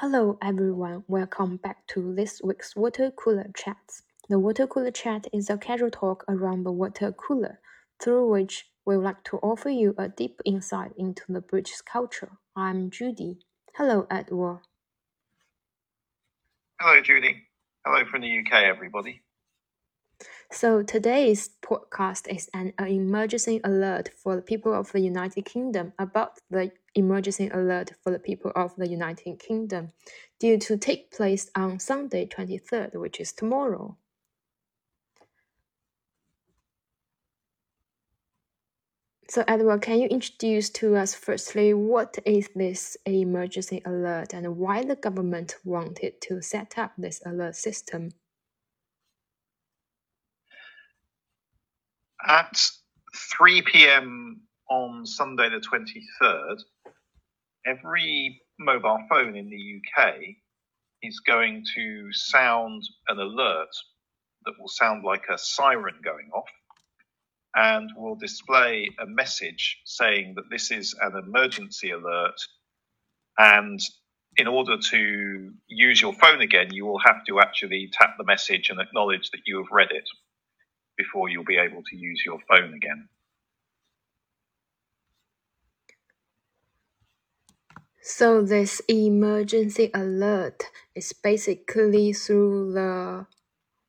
Hello everyone, welcome back to this week's Water Cooler Chats. The Water Cooler Chat is a casual talk around the water cooler, through which we would like to offer you a deep insight into the British culture. I'm Judy. Hello, Edward. Hello, Judy. Hello from the UK, everybody. So today's podcast is an emergency alert for the people of the United Kingdom about the emergency alert for the people of the United Kingdom due to take place on Sunday 23rd, which is tomorrow. So Edward, can you introduce to us firstly what is this emergency alert and why the government wanted to set up this alert system? At 3 p.m. on Sunday, the 23rd, every mobile phone in the UK is going to sound an alert that will sound like a siren going off and will display a message saying that this is an emergency alert. And in order to use your phone again, you will have to actually tap the message and acknowledge that you have read it before you'll be able to use your phone again. So this emergency alert is basically through the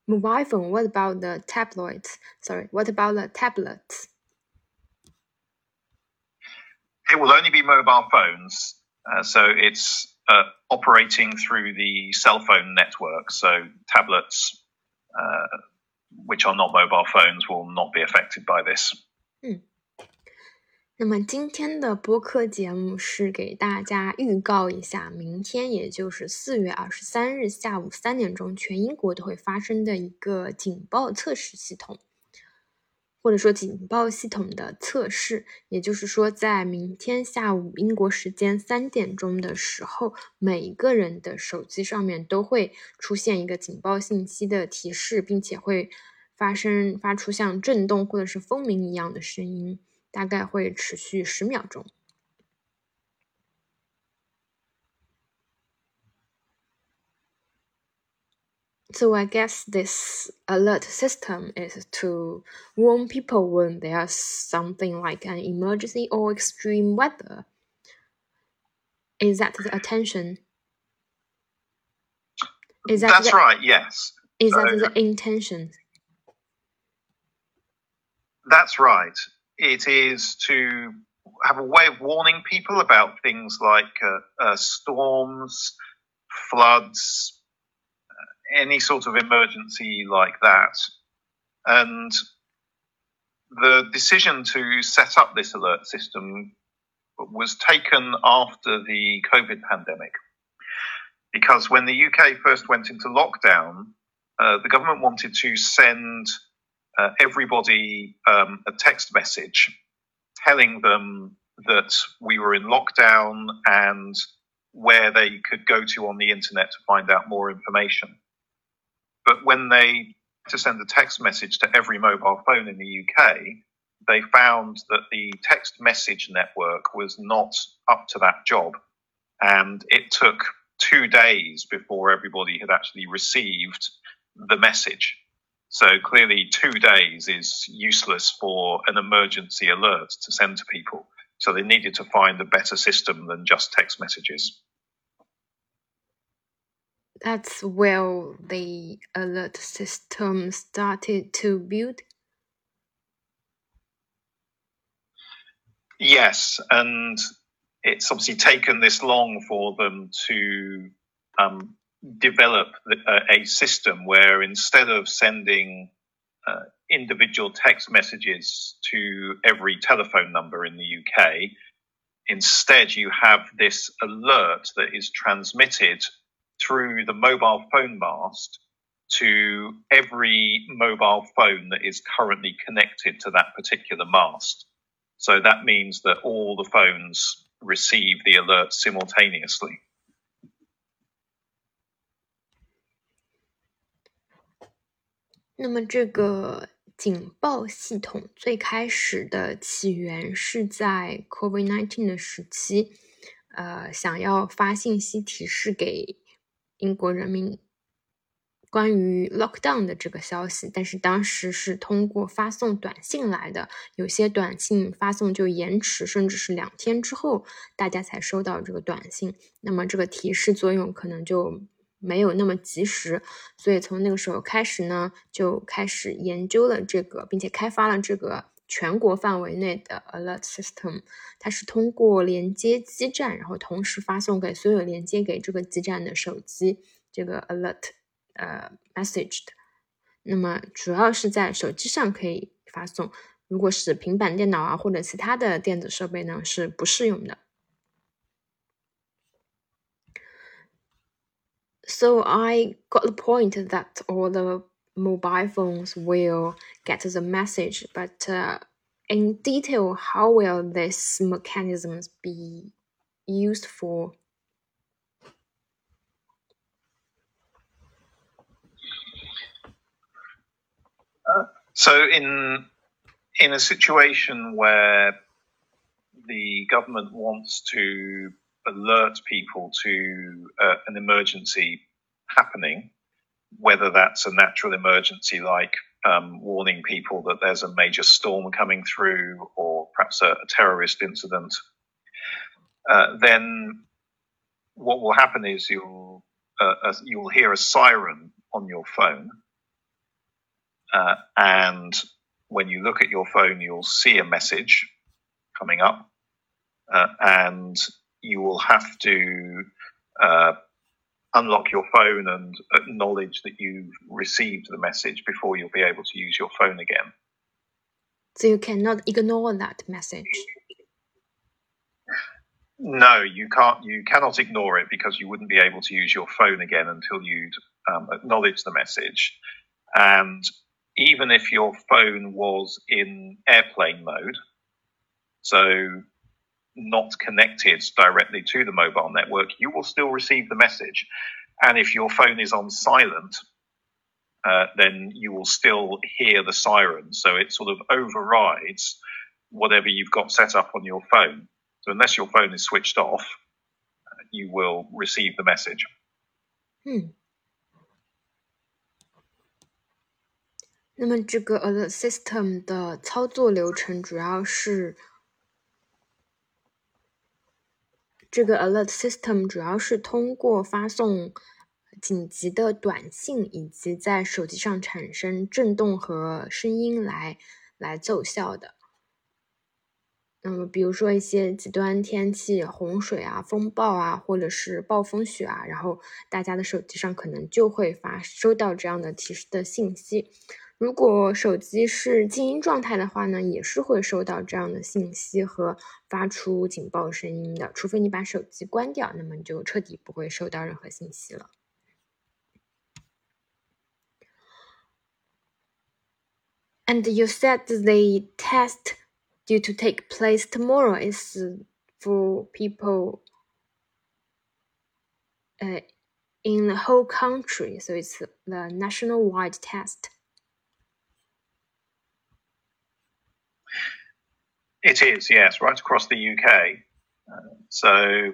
mobile phone. What about the tablets? Sorry, what about the tablets? It will only be mobile phones. Uh, so it's uh, operating through the cell phone network. So tablets, uh, which are not mobile phones will not be affected by this. 嗯，那么今天的播客节目是给大家预告一下，明天也就是四月二十三日下午三点钟，全英国都会发生的一个警报测试系统。或者说警报系统的测试，也就是说，在明天下午英国时间三点钟的时候，每一个人的手机上面都会出现一个警报信息的提示，并且会发生发出像震动或者是风鸣一样的声音，大概会持续十秒钟。So I guess this alert system is to warn people when there's something like an emergency or extreme weather. Is that the attention? Is that That's the, right, yes. Is so, that the intention? That's right. It is to have a way of warning people about things like uh, uh, storms, floods, any sort of emergency like that. And the decision to set up this alert system was taken after the COVID pandemic. Because when the UK first went into lockdown, uh, the government wanted to send uh, everybody um, a text message telling them that we were in lockdown and where they could go to on the internet to find out more information. But when they to send a text message to every mobile phone in the UK, they found that the text message network was not up to that job. And it took two days before everybody had actually received the message. So clearly, two days is useless for an emergency alert to send to people. So they needed to find a better system than just text messages that's where the alert system started to build. Yes, and it's obviously taken this long for them to um, develop a, a, system where instead of sending uh, individual text messages to every telephone number in the UK, instead you have this alert that is transmitted through the mobile phone mast to every mobile phone that is currently connected to that particular mast. So that means that all the phones receive the alert simultaneously. 那么这个警报系统最开始的起源是在 COVID-19 的时期，呃想要发信息提示给英国人民。关于 lockdown 的这个消息，但是当时是通过发送短信来的，有些短信发送就延迟，甚至是两天之后大家才收到这个短信，那么这个提示作用可能就没有那么及时，所以从那个时候开始呢，就开始研究了这个，并且开发了这个全国范围内的 alert system，它是通过连接基站，然后同时发送给所有连接给这个基站的手机这个 alert。呃，message 的，那么主要是在手机上可以发送，如果是平板电脑啊或者其他的电子设备呢，是不适用的。So I got the point that all the mobile phones will get the message, but uh, in detail, how will these mechanisms be used for? So in in a situation where the government wants to alert people to uh, an emergency happening, whether that's a natural emergency like um, warning people that there's a major storm coming through or perhaps a, a terrorist incident, uh, then what will happen is you'll uh, you'll hear a siren on your phone uh, and when you look at your phone, you'll see a message coming up, uh, and you will have to uh, unlock your phone and acknowledge that you've received the message before you'll be able to use your phone again. So you cannot ignore that message. No, you can't. You cannot ignore it because you wouldn't be able to use your phone again until you'd um, acknowledge the message. And even if your phone was in airplane mode, so not connected directly to the mobile network, you will still receive the message. And if your phone is on silent, uh, then you will still hear the siren. So it sort of overrides whatever you've got set up on your phone. So unless your phone is switched off, uh, you will receive the message. Hmm. 那么这个 alert system 的操作流程主要是， 这个 alert system 主要是通过发送紧急的短信以及在手机上产生震动和声音来来奏效的。那么，比如说一些极端天气，洪水啊、风暴啊，或者是暴风雪啊，然后大家的手机上可能就会发收到这样的提示的信息。如果手机是静音状态的话呢，也是会收到这样的信息和发出警报声音的。除非你把手机关掉，那么你就彻底不会收到任何信息了。And you said the test due to take place tomorrow is for people uh, in the whole country, so it's the national-wide test. It is, yes, right across the UK. Uh, so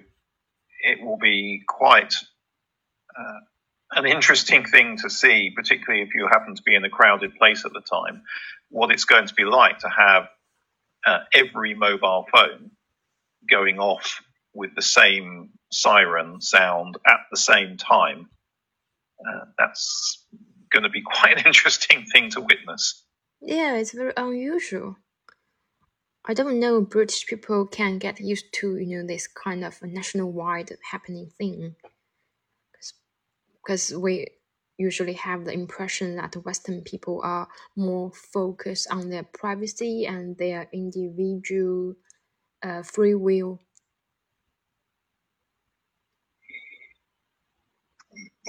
it will be quite uh, an interesting thing to see, particularly if you happen to be in a crowded place at the time, what it's going to be like to have uh, every mobile phone going off with the same siren sound at the same time. Uh, that's going to be quite an interesting thing to witness. Yeah, it's very unusual. I don't know British people can get used to you know this kind of national-wide happening thing, because we usually have the impression that Western people are more focused on their privacy and their individual uh, free will.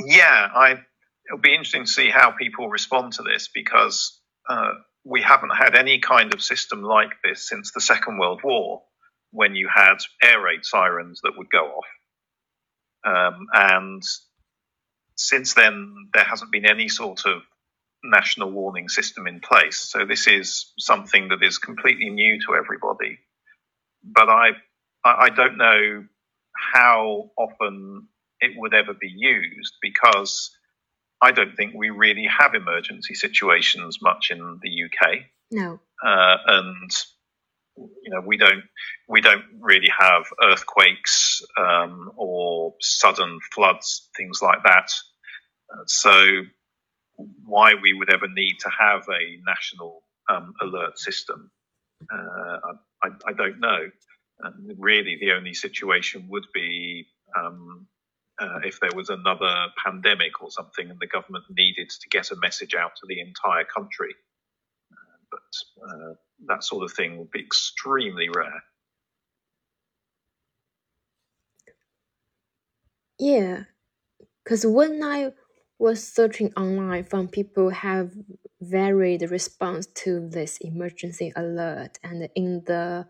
Yeah, I. It'll be interesting to see how people respond to this because uh, we haven't had any kind of system like this since the Second World War, when you had air raid sirens that would go off. Um, and since then, there hasn't been any sort of national warning system in place. So this is something that is completely new to everybody. But I, I don't know how often it would ever be used because I don't think we really have emergency situations much in the UK. No. Uh, and you know we don't we don't really have earthquakes um, or sudden floods things like that uh, so why we would ever need to have a national um, alert system uh, I, I, don't know and really the only situation would be um, uh, if there was another pandemic or something and the government needed to get a message out to the entire country uh, but uh, that sort of thing would be extremely rare. Yeah, because when I was searching online, from people have varied response to this emergency alert, and in the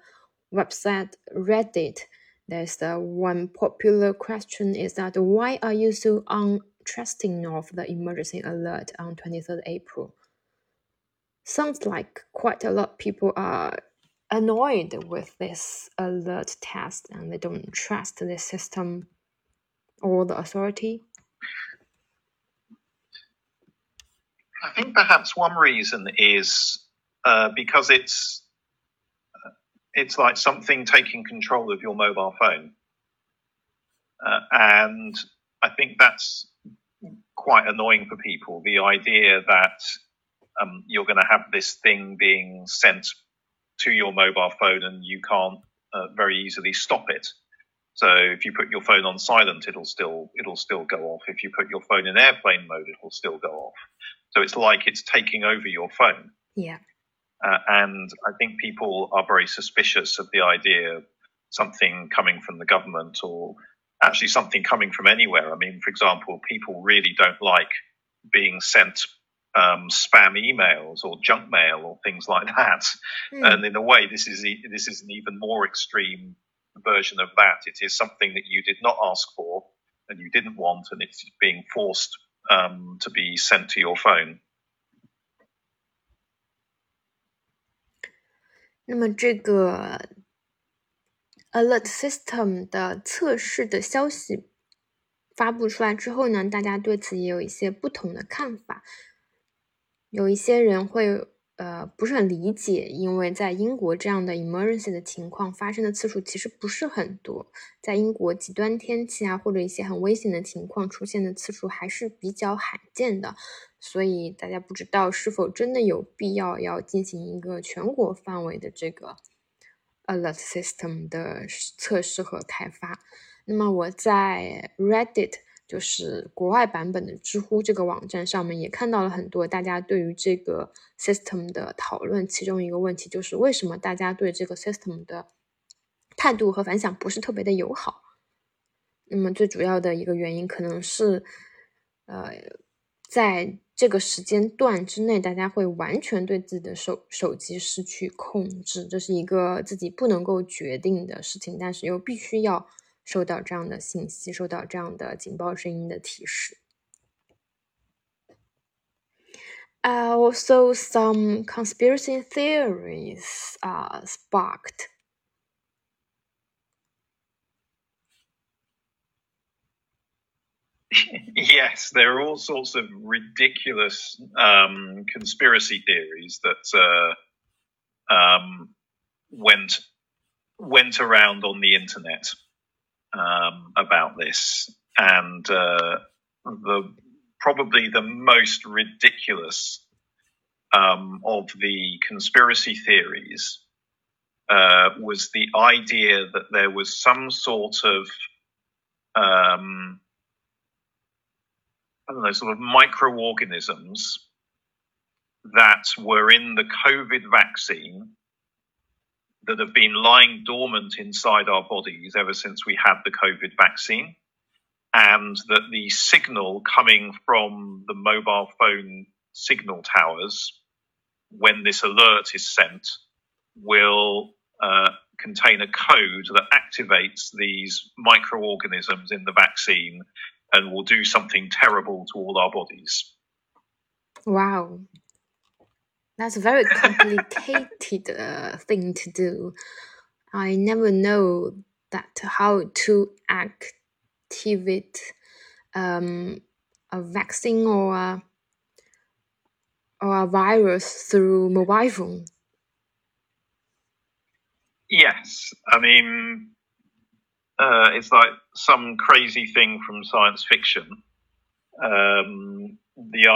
website Reddit, there's the one popular question is that why are you so untrusting of the emergency alert on 23rd April? sounds like quite a lot of people are annoyed with this alert test and they don't trust the system or the authority. I think perhaps one reason is uh, because it's it's like something taking control of your mobile phone, uh, and I think that's quite annoying for people. The idea that um, you're going to have this thing being sent to your mobile phone and you can't uh, very easily stop it. So if you put your phone on silent, it'll still it'll still go off. If you put your phone in airplane mode, it'll still go off. So it's like it's taking over your phone. Yeah. Uh, and I think people are very suspicious of the idea of something coming from the government or actually something coming from anywhere. I mean, for example, people really don't like being sent um, spam emails or junk mail or things like that. Mm. And in a way, this is this is an even more extreme version of that. It is something that you did not ask for and you didn't want, and it's being forced um, to be sent to your phone. 那么这个 Alert System 的测试的消息发布出来之后呢，大家对此也有一些不同的看法。有一些人会呃不是很理解，因为在英国这样的 emergency 的情况发生的次数其实不是很多，在英国极端天气啊或者一些很危险的情况出现的次数还是比较罕见的，所以大家不知道是否真的有必要要进行一个全国范围的这个 alert system 的测试和开发。那么我在 Reddit。就是国外版本的知乎这个网站上面也看到了很多大家对于这个 system 的讨论。其中一个问题就是为什么大家对这个 system 的态度和反响不是特别的友好？那么最主要的一个原因可能是，呃，在这个时间段之内，大家会完全对自己的手手机失去控制，这是一个自己不能够决定的事情，但是又必须要。收到这样的信息，收到这样的警报声音的提示。Also, some conspiracy theories are sparked. yes, there are all sorts of ridiculous um, conspiracy theories that uh, um, went went around on the internet um, about this, and uh, the probably the most ridiculous um, of the conspiracy theories uh, was the idea that there was some sort of um, I don't know, sort of microorganisms that were in the COVID vaccine that have been lying dormant inside our bodies ever since we had the COVID vaccine, and that the signal coming from the mobile phone signal towers when this alert is sent will uh, contain a code that activates these microorganisms in the vaccine and will do something terrible to all our bodies. Wow. That's a very complicated uh, thing to do. I never know that how to activate um, a vaccine or a, or a virus through mobile phone. Yes, I mean, uh, it's like some crazy thing from science fiction. Um, the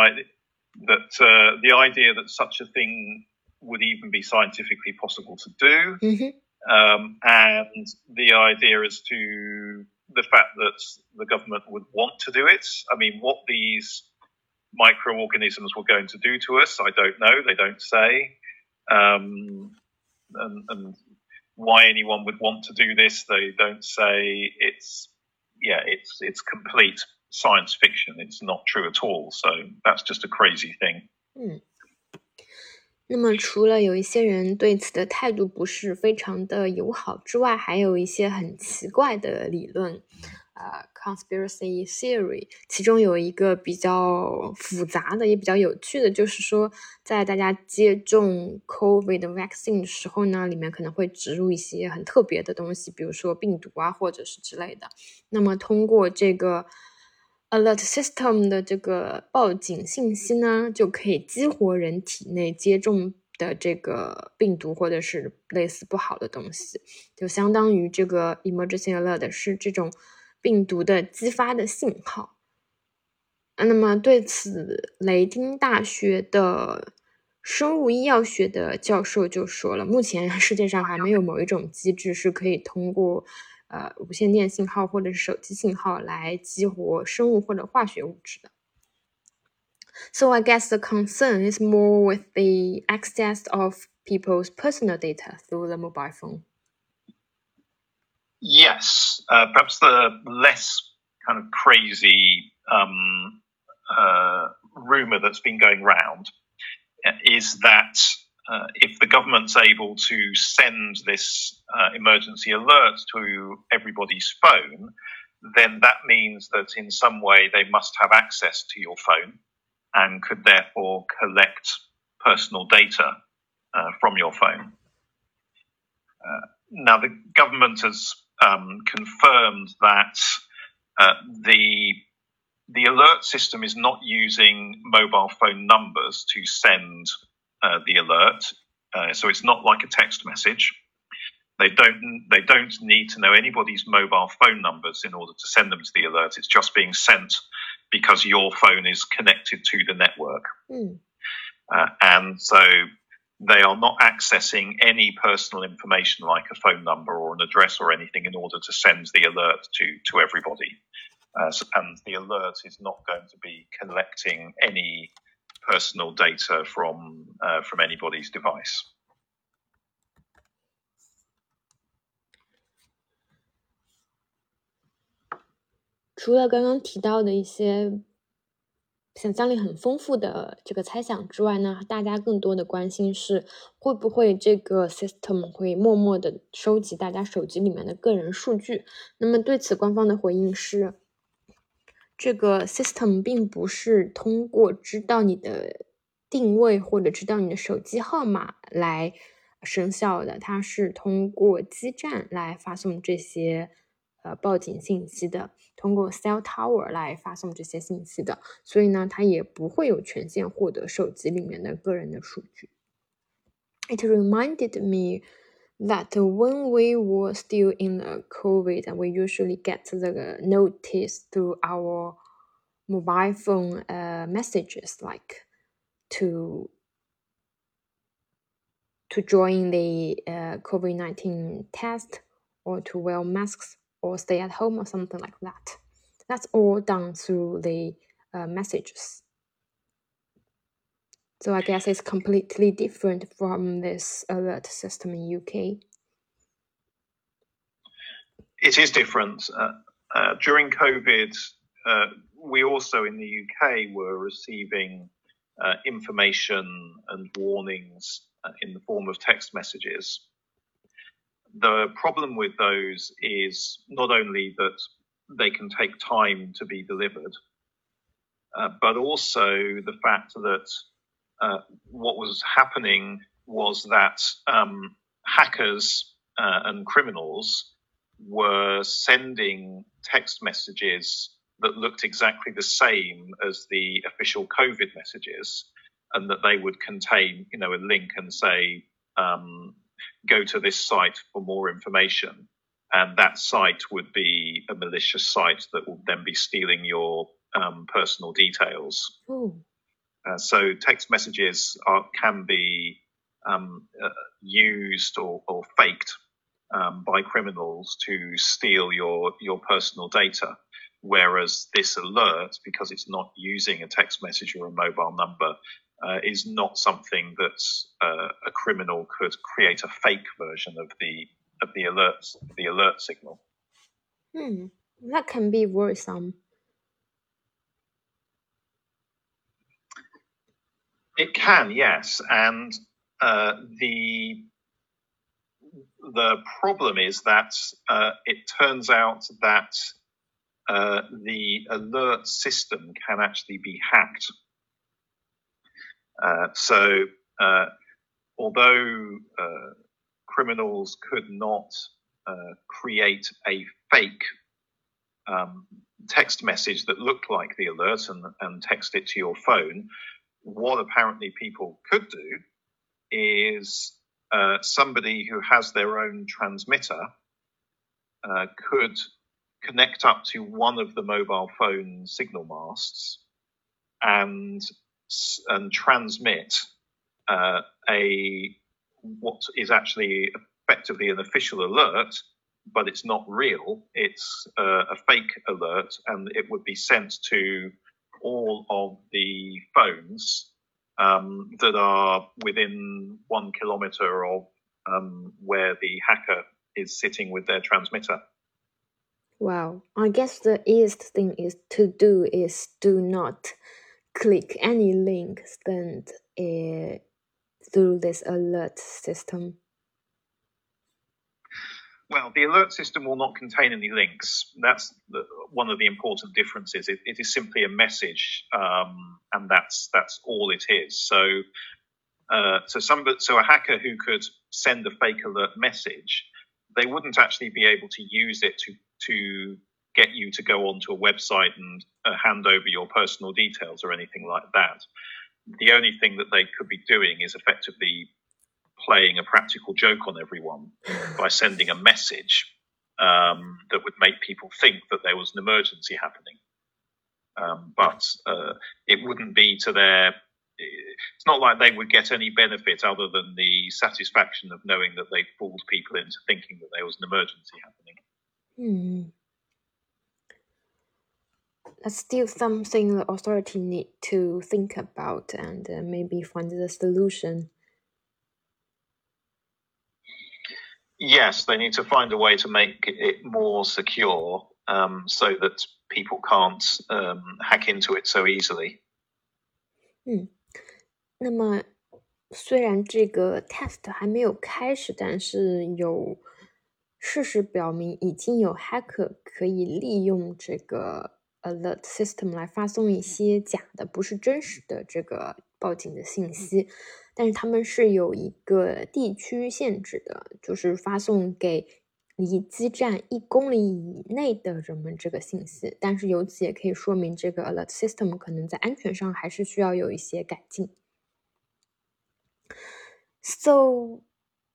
that uh, the idea that such a thing would even be scientifically possible to do, mm-hmm. um, and the idea as to the fact that the government would want to do it. I mean, what these microorganisms were going to do to us, I don't know. They don't say. Um, and, and, why anyone would want to do this, they don't say. It's yeah, it's it's complete science fiction. It's not true at all. So that's just a crazy thing. 嗯，那么除了有一些人对此的态度不是非常的友好之外，还有一些很奇怪的理论。呃，conspiracy theory，其中有一个比较复杂的，也比较有趣的，就是说，在大家接种 COVID vaccine 的时候呢，里面可能会植入一些很特别的东西，比如说病毒啊，或者是之类的。那么通过这个 alert system 的这个报警信息呢，就可以激活人体内接种的这个病毒或者是类似不好的东西，就相当于这个 emergency alert 是这种。病毒的激发的信号。那么对此，雷丁大学的生物医药学的教授就说了，目前世界上还没有某一种机制是可以通过呃无线电信号或者是手机信号来激活生物或者化学物质的。So I guess the concern is more with the access of people's personal data through the mobile phone. Yes, uh, perhaps the less kind of crazy um, uh, rumor that's been going around is that uh, if the government's able to send this uh, emergency alert to everybody's phone, then that means that in some way they must have access to your phone and could therefore collect personal data uh, from your phone. Uh, now, the government has um, confirmed that uh, the the alert system is not using mobile phone numbers to send uh, the alert, uh, so it's not like a text message. They don't they don't need to know anybody's mobile phone numbers in order to send them to the alert. It's just being sent because your phone is connected to the network, mm. and so they are not accessing any personal information like a phone number or an address or anything in order to send the alert to, to everybody. Uh, and the alert is not going to be collecting any personal data from from anybody's device. 除了刚刚提到的一些想象力很丰富的这个猜想之外呢大家更多的关心是会不会这个 system 会默默的收集大家手机里面的个人数据。那么对此官方的回应是这个 system 并不是通过知道你的定位或者知道你的手机号码来生效的，它是通过基站来发送这些。呃，报警信息的，通过 cell tower 来发送这些信息的，所以呢，它也不会有权限获得手机里面的个人的数据。It reminded me that when we were still in COVID, we usually get the notice through our mobile phone uh, messages, like to to join the uh, COVID nineteen test or to wear masks or stay at home or something like that. That's all done through the uh, messages. So I guess it's completely different from this alert system in UK. It is different. Uh, uh, during COVID, uh, we also in the UK were receiving uh, information and warnings uh, in the form of text messages the problem with those is not only that they can take time to be delivered, uh, but also the fact that uh, what was happening was that um, hackers uh, and criminals were sending text messages that looked exactly the same as the official COVID messages, and that they would contain, you know, a link and say, um, "Go to this site for more information." And that site would be a malicious site that would then be stealing your um, personal details. Uh, so text messages are, can be um, uh, used or, or faked um, by criminals to steal your your personal data. Whereas this alert, because it's not using a text message or a mobile number, uh, is not something that uh, a criminal could create a fake version of the of the alert the alert signal. Hmm, that can be worrisome. It can, yes, and uh, the the problem is that uh, it turns out that uh, the alert system can actually be hacked. Uh, so, uh, although uh, criminals could not create a fake um, text message that looked like the alert and, and text it to your phone, what apparently people could do is uh, somebody who has their own transmitter uh, could connect up to one of the mobile phone signal masts and and transmit uh, a what is actually effectively an official alert, but it's not real. It's uh, a fake alert, and it would be sent to all of the phones um, that are within one kilometer of um, where the hacker is sitting with their transmitter. Wow, I guess the easiest thing is to do is do not click any link sent uh, through this alert system. Well, the alert system will not contain any links. That's the, one of the important differences. It, it is simply a message, um, and that's that's all it is. So, uh, so some so a hacker who could send a fake alert message, they wouldn't actually be able to use it to to get you to go onto a website and uh, hand over your personal details or anything like that. The only thing that they could be doing is effectively playing a practical joke on everyone by sending a message um, that would make people think that there was an emergency happening. Um, but uh, it wouldn't be to their. It's not like they would get any benefit other than the satisfaction of knowing that they fooled people into thinking that there was an emergency happening. Hmm. That's still something the authority need to think about and uh, maybe find the solution. Yes, they need to find a way to make it more secure um, so that people can't hack into it so easily. 嗯，那么虽然这个 test 还没有开始，但是有事实表明已经有 hacker 可以利用这个 alert system 来发送一些假的、不是真实的这个报警的信息。但是他们是有一个地区限制的，就是发送给离基站一公里以内的人们这个信息。但是由此也可以说明，这个 alert system 可能在安全上还是需要有一些改进。So,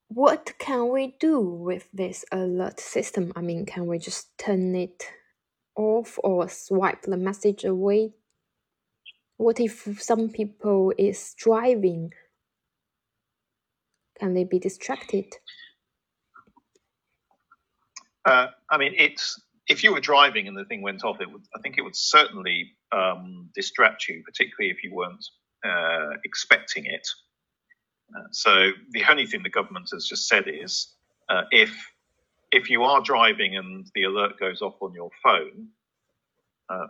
what can we do with this alert system? I mean, can we just turn it off or swipe the message away? What if some people is driving can they be distracted? Uh, I mean, it's if you were driving and the thing went off, it would. I think it would certainly um, distract you, particularly if you weren't uh, expecting it. Uh, so the only thing the government has just said is uh, if if you are driving and the alert goes off on your phone, uh,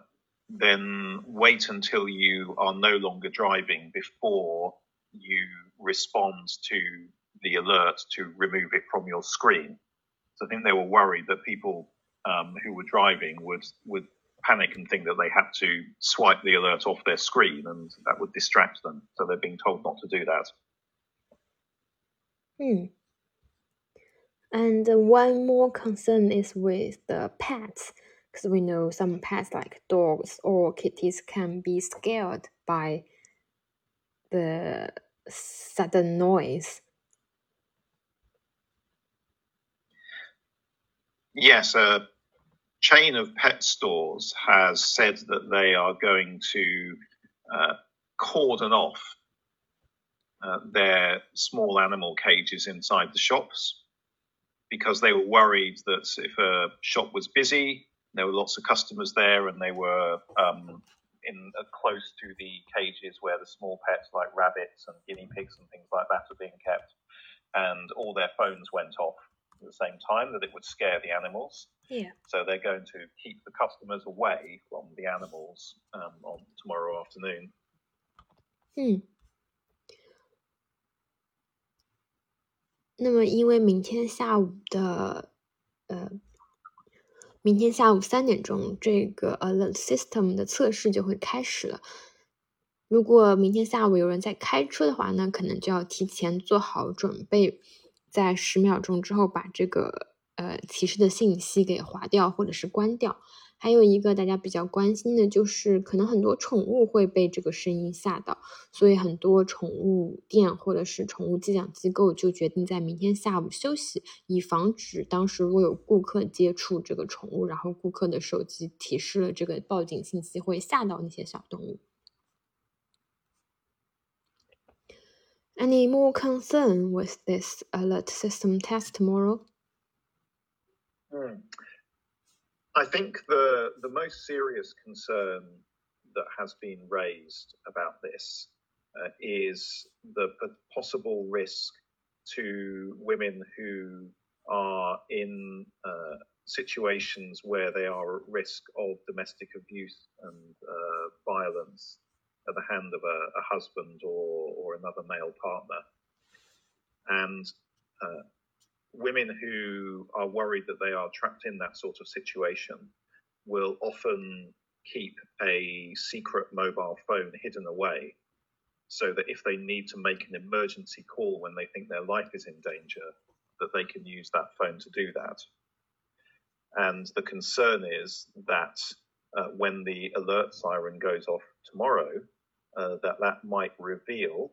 then wait until you are no longer driving before you respond to the alert to remove it from your screen. So I think they were worried that people um, who were driving would would panic and think that they had to swipe the alert off their screen, and that would distract them. So they're being told not to do that. Hmm. And one more concern is with the pets, because we know some pets like dogs or kitties can be scared by the sudden noise. Yes, a chain of pet stores has said that they are going to uh, cordon off uh, their small animal cages inside the shops because they were worried that if a shop was busy, there were lots of customers there, and they were um, in uh, close to the cages where the small pets like rabbits and guinea pigs and things like that are being kept, and all their phones went off at the same time, that it would scare the animals. Yeah. So they're going to keep the customers away from the animals um, on tomorrow afternoon. Hmm. 那么，因为明天下午的，呃，明天下午三点钟，这个 alert system 的测试就会开始了。如果明天下午有人在开车的话，那可能就要提前做好准备，在十秒钟之后把这个呃提示的信息给划掉或者是关掉。还有一个大家比较关心的就是，可能很多宠物会被这个声音吓到，所以很多宠物店或者是宠物寄养机构就决定在明天下午休息，以防止当时如果有顾客接触这个宠物，然后顾客的手机提示了这个报警信息，会吓到那些小动物。Any more concern with this alert system test tomorrow? Hmm. I think the the most serious concern that has been raised about this uh, is the, possible risk to women who are in uh, situations where they are at risk of domestic abuse and uh, violence at the hand of a, a husband or, or another male partner. And uh, women who are worried that they are trapped in that sort of situation will often keep a secret mobile phone hidden away so that if they need to make an emergency call when they think their life is in danger, that they can use that phone to do that. And the concern is that uh, when the alert siren goes off tomorrow, uh, that that might reveal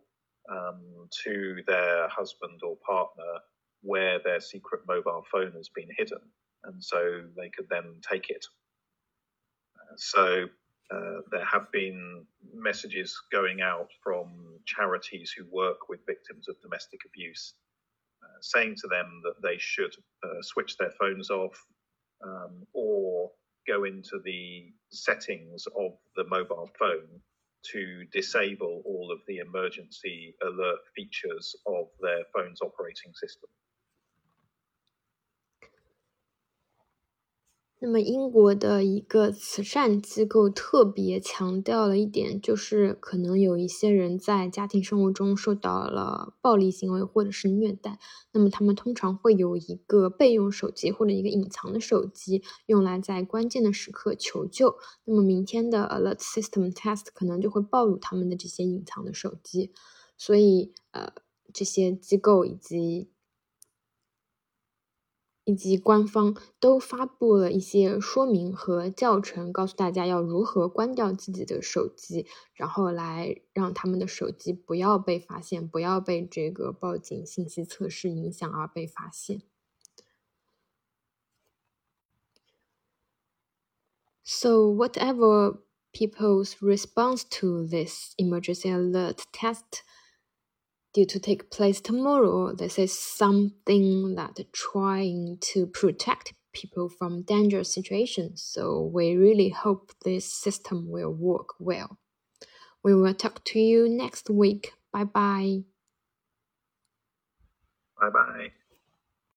um, to their husband or partner where their secret mobile phone has been hidden, and so they could then take it. Uh, so uh, there have been messages going out from charities who work with victims of domestic abuse, uh, saying to them that they should uh, switch their phones off um, or go into the settings of the mobile phone to disable all of the emergency alert features of their phone's operating system. 那么，英国的一个慈善机构特别强调了一点，就是可能有一些人在家庭生活中受到了暴力行为或者是虐待，那么他们通常会有一个备用手机或者一个隐藏的手机，用来在关键的时刻求救。那么，明天的 Alert System Test 可能就会暴露他们的这些隐藏的手机，所以，呃，这些机构以及。以及官方都发布了一些说明和教程，告诉大家要如何关掉自己的手机，然后来让他们的手机不要被发现，不要被这个报警信息测试影响而被发现。So whatever people's response to this emergency alert test. Due to take place tomorrow. This is something that trying to protect people from dangerous situations. So we really hope this system will work well. We will talk to you next week. Bye bye. Bye bye.